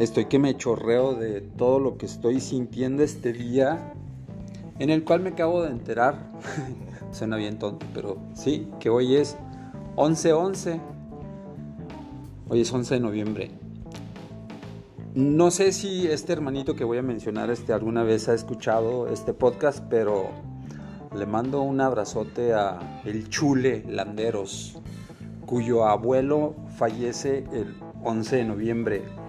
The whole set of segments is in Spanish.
Estoy que me chorreo de todo lo que estoy sintiendo este día, en el cual me acabo de enterar. Suena bien tonto, pero sí, que hoy es 11-11. Hoy es 11 de noviembre. No sé si este hermanito que voy a mencionar este, alguna vez ha escuchado este podcast, pero le mando un abrazote a el Chule Landeros, cuyo abuelo fallece el 11 de noviembre.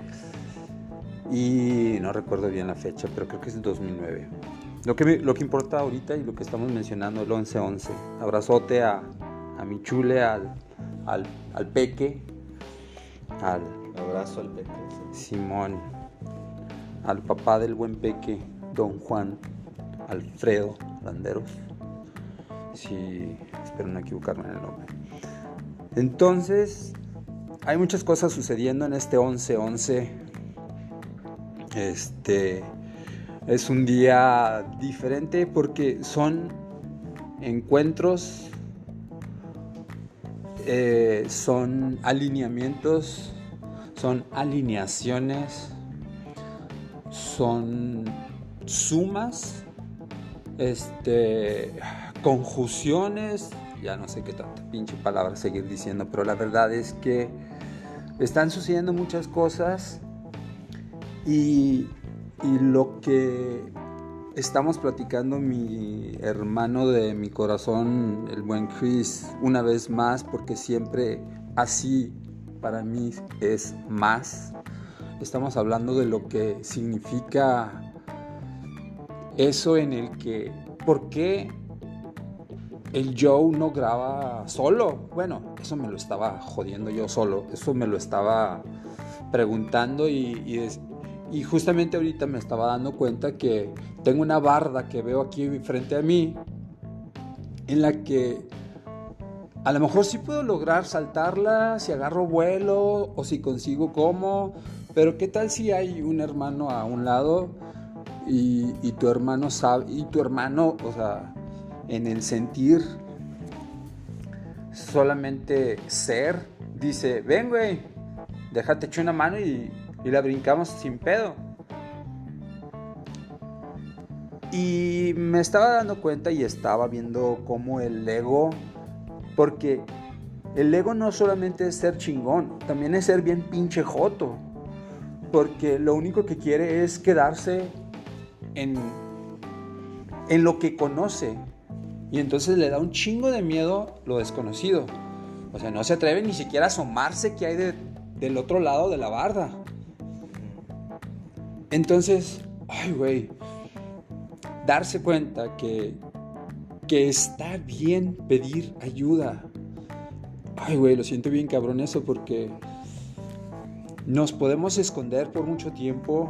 Y no recuerdo bien la fecha, pero creo que es 2009. Lo que, lo que importa ahorita y lo que estamos mencionando, el 11-11. Abrazote a, a mi chule, al, al, al peque, al... Abrazo al peque. Simón, al papá del buen peque, don Juan, Alfredo Landeros. Sí, espero no equivocarme en el nombre. Entonces, hay muchas cosas sucediendo en este 11-11. Este es un día diferente porque son encuentros, eh, son alineamientos, son alineaciones, son sumas, este, conjunciones, ya no sé qué tanta pinche palabra seguir diciendo, pero la verdad es que están sucediendo muchas cosas y, lo que estamos platicando mi hermano de mi corazón, el buen Chris, una vez más, porque siempre así para mí es más. Estamos hablando de lo que significa eso en el que, ¿por qué el Joe no graba solo. Bueno, eso me lo estaba jodiendo yo solo. Eso me lo estaba preguntando y, y, justamente ahorita me estaba dando cuenta que tengo una barda que veo aquí frente a mí en la que a lo mejor sí puedo lograr saltarla si agarro vuelo o si consigo cómo, pero qué tal si hay un hermano a un lado y, y tu hermano sabe, y tu hermano, o sea, en el sentir solamente ser, dice, ven güey, déjate echar una mano y, y la brincamos sin pedo. Y me estaba dando cuenta y estaba viendo cómo el ego, porque el ego no solamente es ser chingón, también es ser bien pinche joto. Porque lo único que quiere es quedarse en, en lo que conoce, y entonces le da un chingo de miedo lo desconocido. O sea, no se atreve ni siquiera a asomarse que hay del otro lado de la barda. Entonces, ay, güey, darse cuenta que, que está bien pedir ayuda. Ay, güey, lo siento bien cabrón eso porque nos podemos esconder por mucho tiempo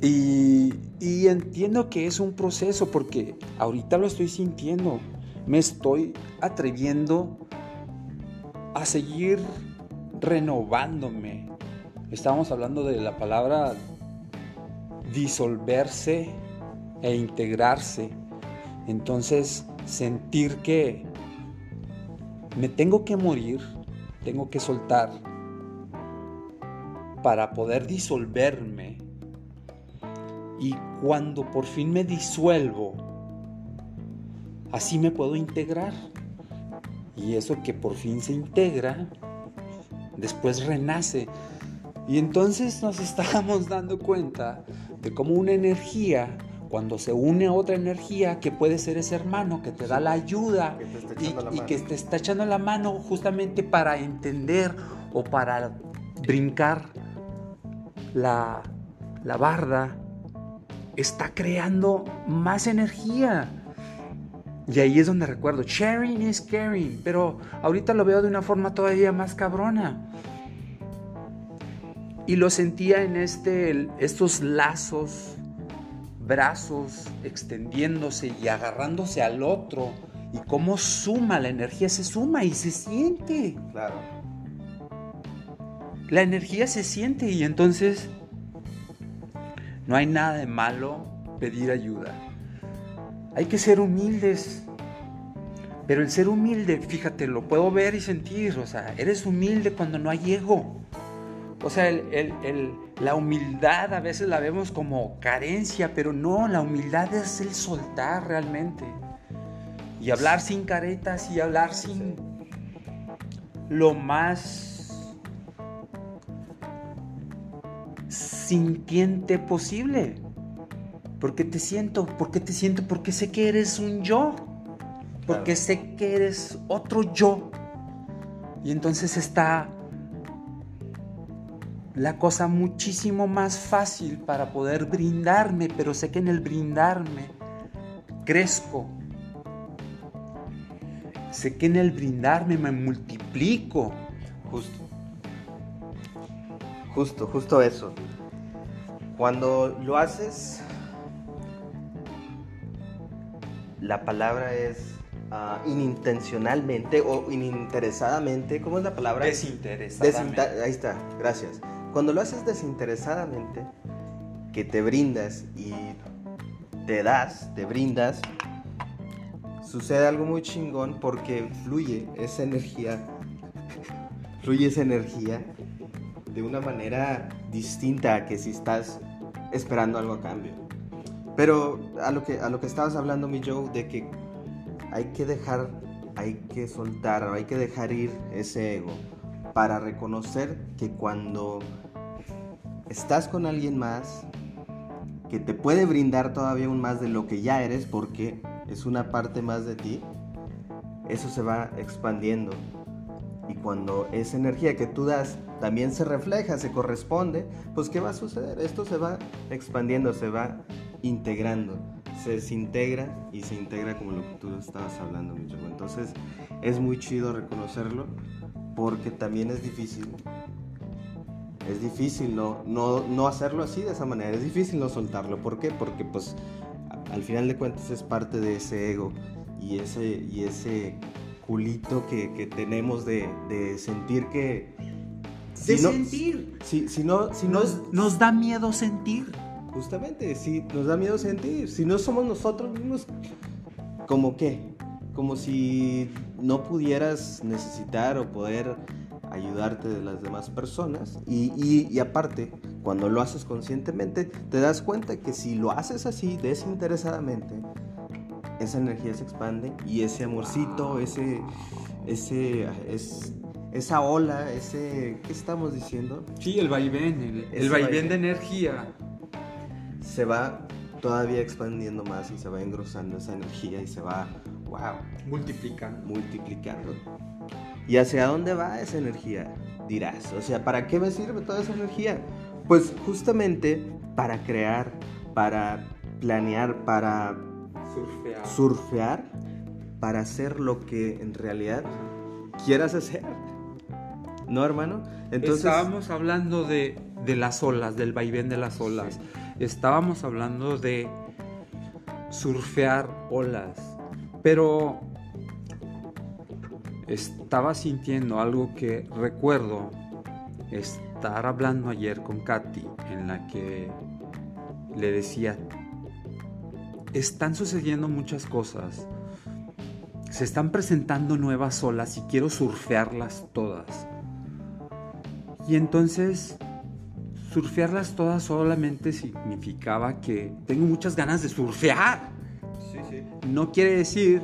y, entiendo que es un proceso porque ahorita lo estoy sintiendo. Me estoy atreviendo a seguir renovándome. Estábamos hablando de la palabra disolverse e integrarse. Entonces, sentir que me tengo que morir, tengo que soltar para poder disolverme y cuando por fin me disuelvo, así me puedo integrar. Y eso que por fin se integra, después renace. Y entonces nos estamos dando cuenta de cómo una energía, cuando se une a otra energía, que puede ser ese hermano que te da la ayuda y, que te está echando la mano justamente para entender o para brincar la, la barda está creando más energía. Y ahí es donde recuerdo, sharing is caring, pero ahorita lo veo de una forma todavía más cabrona. Y lo sentía en este, estos lazos, brazos extendiéndose y agarrándose al otro. Y cómo suma, la energía se suma y se siente. Claro. La energía se siente y entonces no hay nada de malo pedir ayuda. Hay que ser humildes. Pero el ser humilde, fíjate, lo puedo ver y sentir. O sea, eres humilde cuando no hay ego. O sea, la humildad a veces la vemos como carencia, pero no, la humildad es el soltar realmente. Y hablar sin caretas y hablar sin lo más sintiente posible. Porque te siento, porque te siento, porque sé que eres un yo. Porque sé que eres otro yo. Y entonces está la cosa muchísimo más fácil para poder brindarme, pero sé que en el brindarme crezco. Sé que en el brindarme me multiplico. Justo. Justo, justo eso. Cuando lo haces, la palabra es uh, inintencionalmente o ininteresadamente. ¿Cómo es la palabra? Desinteresadamente. ahí está, gracias. Cuando lo haces desinteresadamente, que te brindas y te das, te brindas, sucede algo muy chingón porque fluye esa energía, fluye esa energía de una manera distinta a que si estás esperando algo a cambio. Pero a lo que, a lo que estabas hablando, mi Joe, de que hay que dejar, hay que soltar, hay que dejar ir ese ego para reconocer que cuando estás con alguien más que te puede brindar todavía aún más de lo que ya eres porque es una parte más de ti, eso se va expandiendo. Y cuando esa energía que tú das también se refleja, se corresponde, pues ¿qué va a suceder? Esto se va expandiendo, se va integrando, se desintegra y se integra como lo que tú estabas hablando, mi Entonces es muy chido reconocerlo porque también es difícil. Es difícil no, no, hacerlo así, de esa manera. Es difícil no soltarlo. ¿Por qué? Porque pues al final de cuentas es parte de ese ego y ese, y ese culito que, tenemos de, sentir que... de sentir. Si, si no, si nos, nos da miedo sentir. Justamente, si nos da miedo sentir. Si no somos nosotros mismos, ¿como qué? Como si no pudieras necesitar o poder ayudarte de las demás personas. Y, aparte, cuando lo haces conscientemente, te das cuenta que si lo haces así, desinteresadamente, esa energía se expande y ese amorcito, ese, ese, es, esa ola, ese, ¿qué estamos diciendo? Sí, el vaivén, el, vaivén de energía. Se va todavía expandiendo más y se va engrosando esa energía y se va wow, multiplicando. Multiplicando. ¿Y hacia dónde va esa energía? Dirás, o sea, ¿para qué me sirve toda esa energía? Pues justamente para crear, para planear, para surfear, surfear para hacer lo que en realidad quieras hacer. ¿No, hermano? Entonces estábamos hablando de, de las olas, del vaivén de las olas. Estábamos hablando de surfear olas. Pero estaba sintiendo algo que recuerdo estar hablando ayer con Katy, en la que le decía, están sucediendo muchas cosas, se están presentando nuevas olas y quiero surfearlas todas. Y entonces, surfearlas todas solamente significaba que tengo muchas ganas de surfear no quiere decir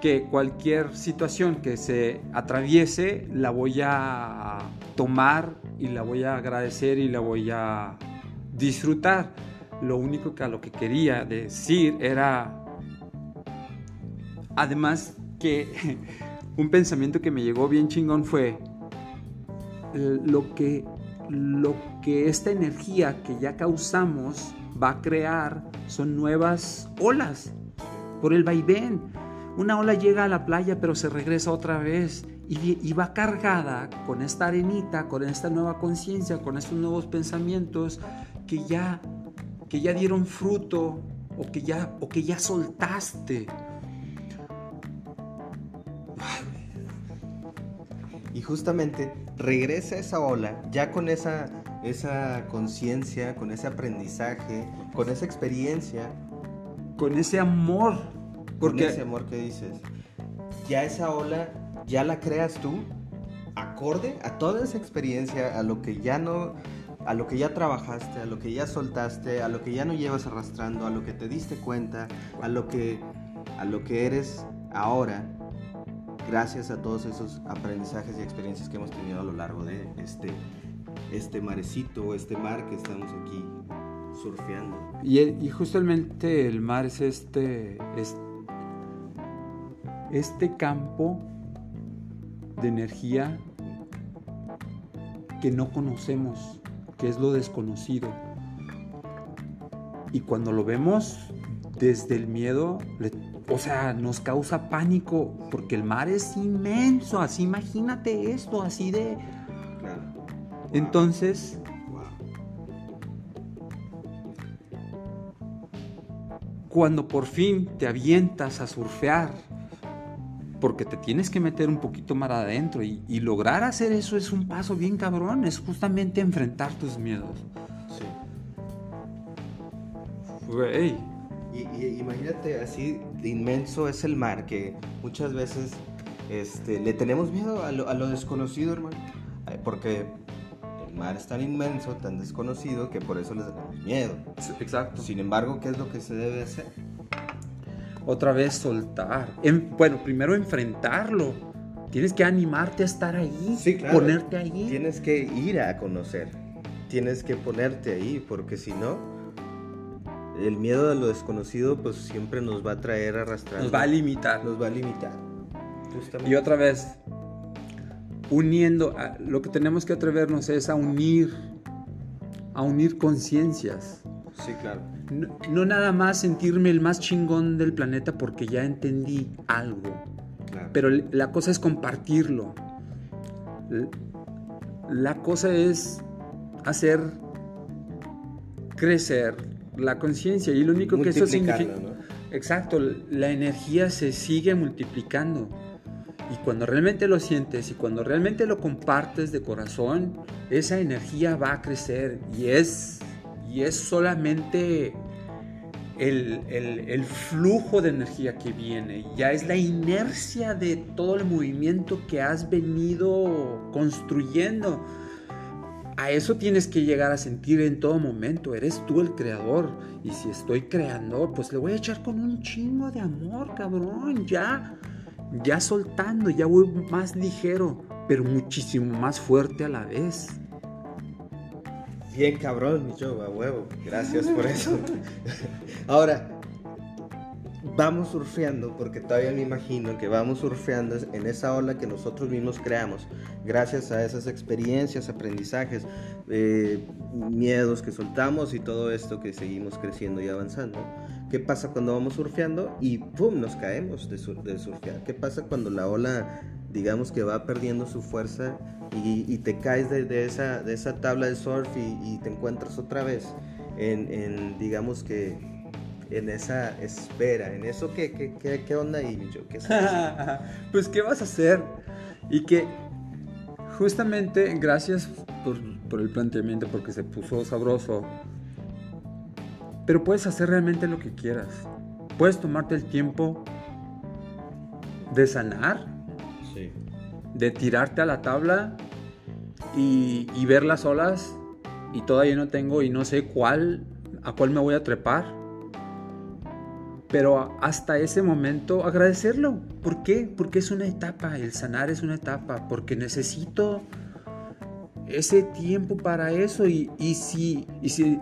que cualquier situación que se atraviese la voy a tomar y la voy a agradecer y la voy a disfrutar. Lo único que a lo que quería decir era, además que un pensamiento que me llegó bien chingón fue lo que, lo que esta energía que ya causamos va a crear son nuevas olas por el vaivén. Una ola llega a la playa pero se regresa otra vez y, va cargada con esta arenita, con esta nueva conciencia, con estos nuevos pensamientos que ya, que ya dieron fruto o que ya, o que ya soltaste. Y justamente regresa esa ola ya con esa, esa conciencia, con ese aprendizaje, con esa experiencia con ese amor. Porque... Con ese amor que dices. Ya esa ola, ya la creas tú acorde a toda esa experiencia, a lo que ya no, a lo que ya trabajaste, a lo que ya soltaste, a lo que ya no llevas arrastrando, a lo que te diste cuenta, a lo que, a lo que eres ahora, gracias a todos esos aprendizajes y experiencias que hemos tenido a lo largo de este, este marecito, este mar que estamos aquí surfeando. Y, y justamente el mar es este, es, este campo de energía que no conocemos, que es lo desconocido. Y cuando lo vemos desde el miedo, o sea, nos causa pánico, porque el mar es inmenso, así imagínate esto, así de... Entonces, cuando por fin te avientas a surfear, porque te tienes que meter un poquito más adentro y, lograr hacer eso es un paso bien cabrón, es justamente enfrentar tus miedos. Sí. Güey. Y, imagínate así de inmenso es el mar que muchas veces este, le tenemos miedo a lo, a lo desconocido, hermano. Porque mar es tan inmenso, tan desconocido que por eso le tenemos miedo. Exacto. Sin embargo, ¿qué es lo que se debe hacer? otra vez soltar. bueno, primero enfrentarlo. Tienes que animarte a estar ahí, ponerte ahí. Tienes que ir a conocer. Tienes que ponerte ahí, porque si no, el miedo a lo desconocido, pues siempre nos va a traer arrastrando. Nos va a limitar. Nos va a limitar. Y otra vez, uniendo, lo que tenemos que atrevernos es a unir, a unir conciencias. Sí, claro no, nada más sentirme el más chingón del planeta porque ya entendí algo. Pero la cosa es compartirlo. La cosa es hacer crecer la conciencia y lo único que eso significa... Exacto, la energía se sigue multiplicando. Y cuando realmente lo sientes y cuando realmente lo compartes de corazón, esa energía va a crecer y es y es solamente el, flujo de energía que viene, ya es la inercia de todo el movimiento que has venido construyendo. A eso tienes que llegar a sentir en todo momento, eres tú el creador. Y si estoy creando, pues le voy a echar con un chingo de amor, cabrón, ya, ya soltando, ya voy más ligero, pero muchísimo más fuerte a la vez. Bien cabrón, mi show, a huevo. Gracias por eso. Ahora, vamos surfeando, porque todavía me imagino que vamos surfeando en esa ola que nosotros mismos creamos, gracias a esas experiencias, aprendizajes, eh, miedos que soltamos y todo esto que seguimos creciendo y avanzando. ¿Qué pasa cuando vamos surfeando y ¡pum! nos caemos de, de surfear? ¿Qué pasa cuando la ola digamos que va perdiendo su fuerza y, te caes de, esa, de esa tabla de surf y, te encuentras otra vez en, digamos que, en esa espera, en eso, ¿qué, qué, qué, onda ahí, ¿Qué pues, ¿qué vas a hacer? Y que justamente, gracias por, por el planteamiento, porque se puso sabroso, pero puedes hacer realmente lo que quieras. Puedes tomarte el tiempo de sanar de tirarte a la tabla y, ver las olas y todavía no tengo y no sé cuál, a cuál me voy a trepar. Pero hasta ese momento agradecerlo. ¿Por qué? Porque es una etapa, el sanar es una etapa, porque necesito ese tiempo para eso y, si, y, si,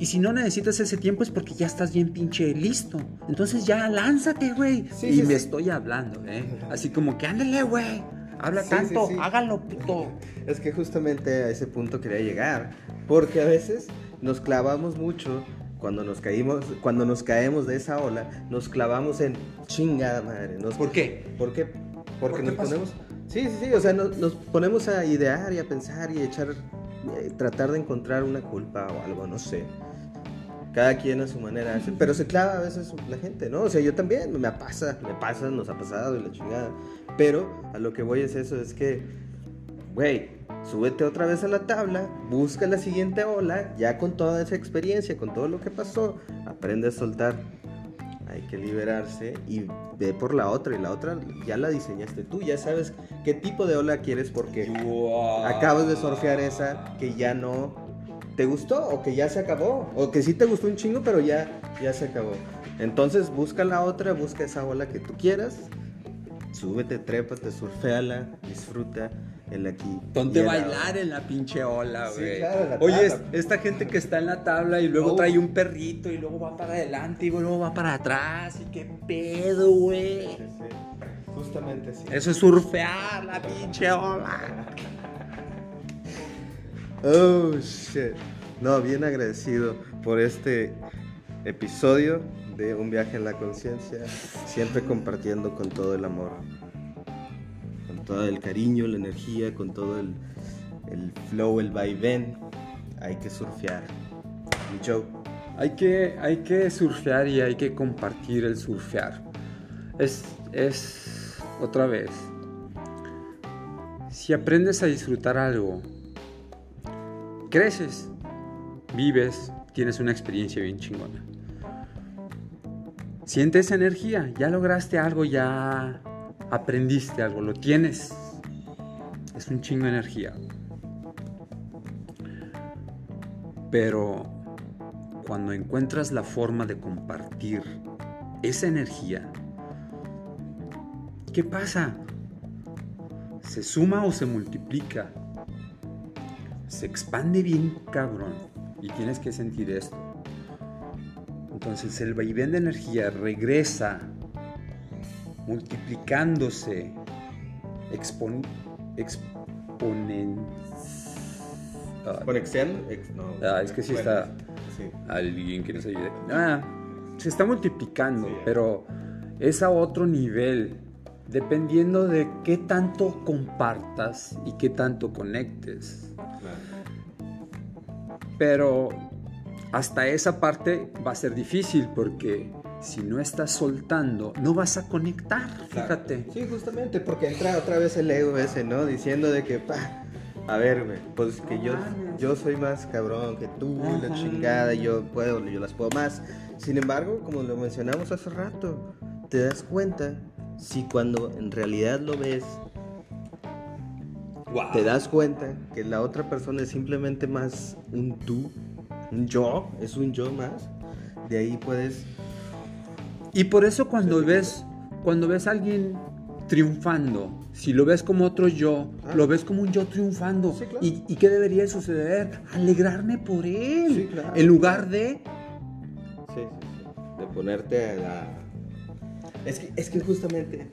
y si no necesitas ese tiempo es porque ya estás bien pinche listo. Entonces ya lánzate, güey. y me estoy hablando, ¿eh? Así como que ándale, güey. Habla tanto, hágalo, puto. Es que justamente a ese punto quería llegar. Porque a veces nos clavamos mucho cuando nos caímos, cuando nos caemos de esa ola, nos clavamos en chingada madre. ¿Por qué? ¿Por qué? Porque nos ponemos. Sí, sí, sí. O sea, nos, nos, ponemos a idear y a pensar y a echar. Eh, tratar de encontrar una culpa o algo, no sé cada quien a su manera, pero se clava a veces la gente, ¿no? O sea, yo también, me pasa, me pasa, nos ha pasado y la chingada, pero a lo que voy es eso, es que, güey, súbete otra vez a la tabla, busca la siguiente ola, ya con toda esa experiencia, con todo lo que pasó, aprende a soltar, hay que liberarse y ve por la otra. Y la otra ya la diseñaste tú, ya sabes qué tipo de ola quieres porque Wow. acabas de surfear esa que ya no te gustó o que ya se acabó. O que sí te gustó un chingo, pero ya, ya se acabó. Entonces busca la otra, busca esa ola que tú quieras. Súbete, trépate, surfeala, disfruta el aquí. Ponte a bailar en la pinche ola, Sí, güey. claro, Oye, es- esta gente que está en la tabla y luego Oh. trae un perrito y luego va para adelante y luego va para atrás y qué pedo, güey. Sí, sí. Justamente sí. Eso es surfear la pinche ola. Oh, shit. No, bien agradecido por este episodio de Un viaje en la conciencia, siempre compartiendo con todo el amor, con todo el cariño, la energía, con todo el, el flow, el vaivén. Hay que surfear. Mi. Hay que, hay que surfear y hay que compartir el surfear. Es, es otra vez. Si aprendes a disfrutar algo, creces, vives, tienes una experiencia bien chingona. Siente esa energía, ya lograste algo, ya aprendiste algo, lo tienes. Es un chingo de energía. Pero cuando encuentras la forma de compartir esa energía, ¿qué pasa? ¿Se suma o se multiplica? Se expande bien cabrón y tienes que sentir esto. Entonces el vaivén de energía regresa multiplicándose, expon, exponen, ah, ¿Conexión? Ex- no. Ah, es que sí Bueno, está- sí. alguien que nos ayude. Ah, se está multiplicando, Sí. pero es a otro nivel, dependiendo de qué tanto compartas y qué tanto conectes. Pero hasta esa parte va a ser difícil porque si no estás soltando, no vas a conectar, fíjate. Sí, justamente, porque entra otra vez el ego ese, ¿no? Diciendo de que, pa, a ver, güey, pues que yo, yo soy más cabrón que tú, la chingada, yo puedo, yo las puedo más. Sin embargo, como lo mencionamos hace rato, te das cuenta si cuando en realidad lo ves, Wow. te das cuenta que la otra persona es simplemente más un tú, un yo, es un yo más. De ahí puedes Y por eso cuando ves, cuando ves a alguien triunfando, si lo ves como otro yo, Ah. lo ves como un yo triunfando. Sí, claro. ¿Y, y qué debería suceder? Alegrarme por él. Sí, claro. En lugar de... Sí, sí, sí. De ponerte a la... Es que, es que justamente...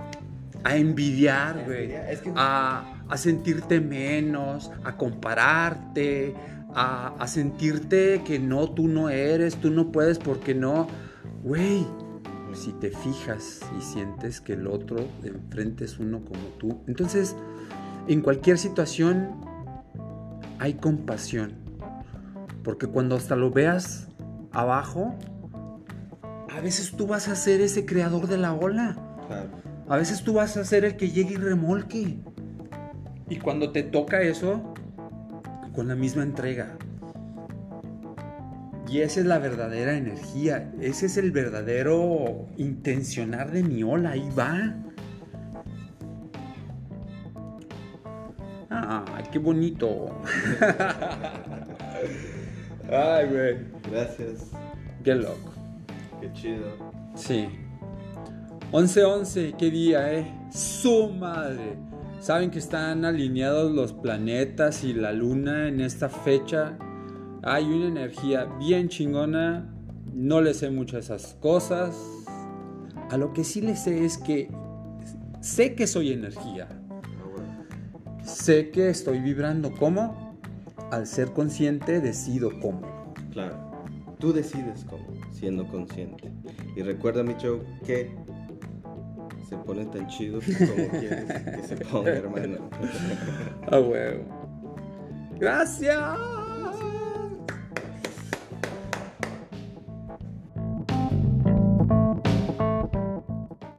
A envidiar, güey. envidiar, es que- A, a sentirte menos, a compararte, a, a sentirte que no, tú no eres, tú no puedes porque no. Güey, si te fijas y sientes que el otro de enfrente es uno como tú, entonces en cualquier situación hay compasión. Porque cuando hasta lo veas abajo, a veces tú vas a ser ese creador de la ola. Claro. A veces tú vas a ser el que llegue y remolque. Y cuando te toca eso, con la misma entrega. Y esa es la verdadera energía. Ese es el verdadero intencionar de mi ola. Ahí va. Ay, qué bonito. Ay, güey. Gracias. Qué loco. Qué chido. Sí. 11-11, qué día, eh. Su madre. Saben que están alineados los planetas y la luna en esta fecha. Hay una energía bien chingona. No le sé muchas esas cosas. A lo que sí le sé es que sé que soy energía. Sé que estoy vibrando. ¿Cómo? Al ser consciente decido cómo. Claro. Tú decides cómo, siendo consciente. Y recuerda, mi show, que se pone tan chido como quieres que se ponga, hermano. A huevo. Gracias.